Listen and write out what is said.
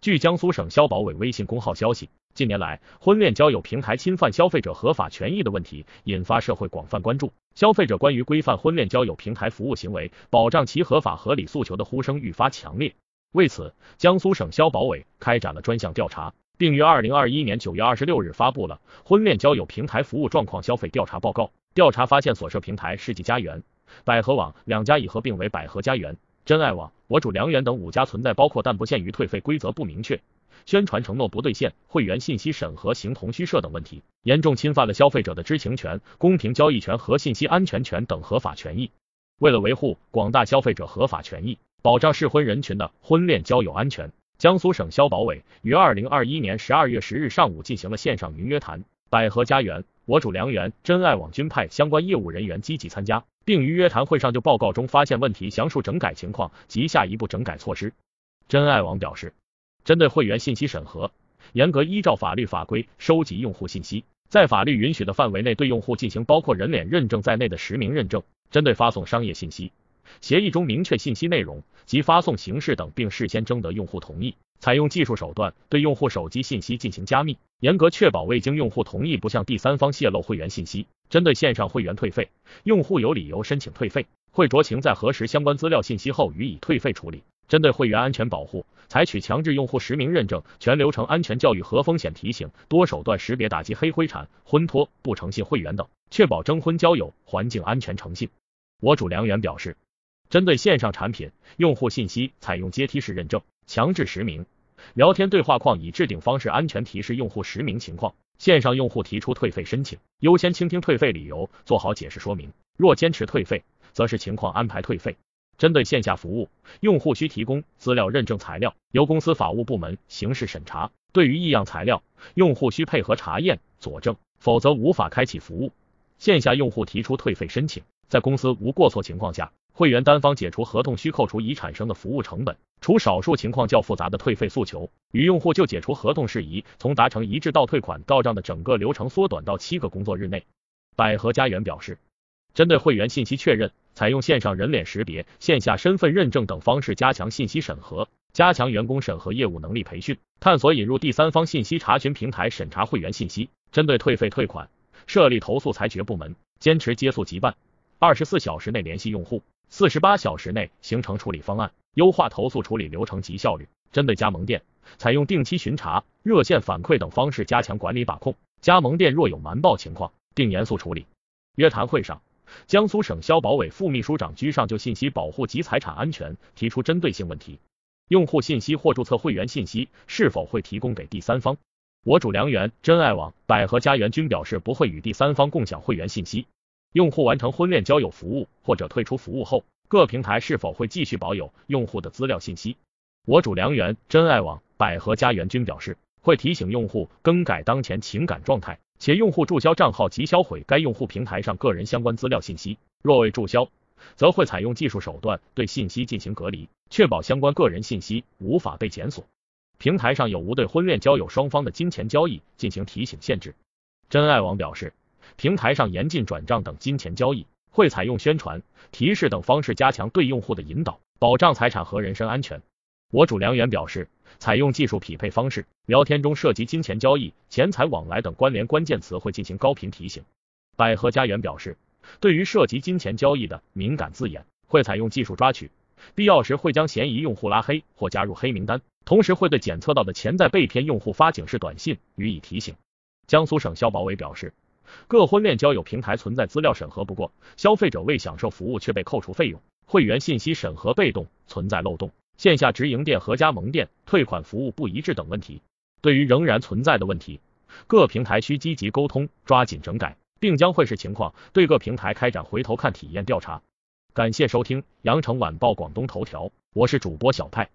据江苏省消保委微信公号消息，近年来婚恋交友平台侵犯消费者合法权益的问题引发社会广泛关注，消费者关于规范婚恋交友平台服务行为、保障其合法合理诉求的呼声愈发强烈。为此，江苏省消保委开展了专项调查，并于二零二一年九月二十六日发布了婚恋交友平台服务状况消费调查报告。调查发现，所涉平台世纪佳缘、百合网两家已合并为百合佳缘、真爱网、我主良缘等五家存在包括但不限于退费规则不明确、宣传承诺不兑现、会员信息审核形同虚设等问题，严重侵犯了消费者的知情权、公平交易权和信息安全权等合法权益。为了维护广大消费者合法权益，保障适婚人群的婚恋交友安全，江苏省消保委于二零二一年十二月十日上午进行了线上云约谈，百合家园。我主良缘、真爱网均派相关业务人员积极参加，并于约谈会上就报告中发现问题详述整改情况及下一步整改措施。真爱网表示，针对会员信息审核，严格依照法律法规收集用户信息，在法律允许的范围内对用户进行包括人脸认证在内的实名认证。针对发送商业信息，协议中明确信息内容及发送形式等，并事先征得用户同意。采用技术手段对用户手机信息进行加密，严格确保未经用户同意不向第三方泄露会员信息。针对线上会员退费，用户有理由申请退费，会酌情在核实相关资料信息后予以退费处理。针对会员安全保护，采取强制用户实名认证、全流程安全教育和风险提醒，多手段识别打击黑灰产、婚托、不诚信会员等，确保征婚交友环境安全诚信。我主良缘表示，针对线上产品，用户信息采用阶梯式认证。强制实名，聊天对话框以置顶方式安全提示用户实名情况。线上用户提出退费申请，优先倾听退费理由，做好解释说明。若坚持退费，则是情况安排退费。针对线下服务，用户需提供资料认证材料，由公司法务部门刑事审查。对于异样材料，用户需配合查验佐证，否则无法开启服务。线下用户提出退费申请，在公司无过错情况下。会员单方解除合同需扣除已产生的服务成本，除少数情况较复杂的退费诉求，与用户就解除合同事宜，从达成一致到退款到账的整个流程缩短到七个工作日内。百合家园表示，针对会员信息确认，采用线上人脸识别、线下身份认证等方式加强信息审核，加强员工审核业务能力培训，探索引入第三方信息查询平台审查会员信息。针对退费退款，设立投诉裁决部门，坚持接诉即办，二十四小时内联系用户。四十八小时内形成处理方案，优化投诉处理流程及效率。针对加盟店，采用定期巡查、热线反馈等方式加强管理把控。加盟店若有瞒报情况，定严肃处理。约谈会上，江苏省消保委副秘书长居上就信息保护及财产安全提出针对性问题：用户信息或注册会员信息是否会提供给第三方？我主良缘、真爱网、百合家园均表示不会与第三方共享会员信息。用户完成婚恋交友服务或者退出服务后，各平台是否会继续保有用户的资料信息？我主良缘、真爱网、百合家园均表示，会提醒用户更改当前情感状态，且用户注销账号及销毁该用户平台上个人相关资料信息。若未注销，则会采用技术手段对信息进行隔离，确保相关个人信息无法被检索。平台上有无对婚恋交友双方的金钱交易进行提醒限制？真爱网表示。平台上严禁转账等金钱交易，会采用宣传、提示等方式加强对用户的引导，保障财产和人身安全。我主良缘表示，采用技术匹配方式，聊天中涉及金钱交易、钱财往来等关联关键词会进行高频提醒。百合家园表示，对于涉及金钱交易的敏感字眼，会采用技术抓取，必要时会将嫌疑用户拉黑或加入黑名单，同时会对检测到的潜在被骗用户发警示短信予以提醒。江苏省消保委表示。各婚恋交友平台存在资料审核不过、消费者未享受服务却被扣除费用、会员信息审核被动、存在漏洞、线下直营店和加盟店退款服务不一致等问题。对于仍然存在的问题，各平台需积极沟通，抓紧整改，并将会视情况对各平台开展回头看体验调查。感谢收听羊城晚报广东头条，我是主播小派。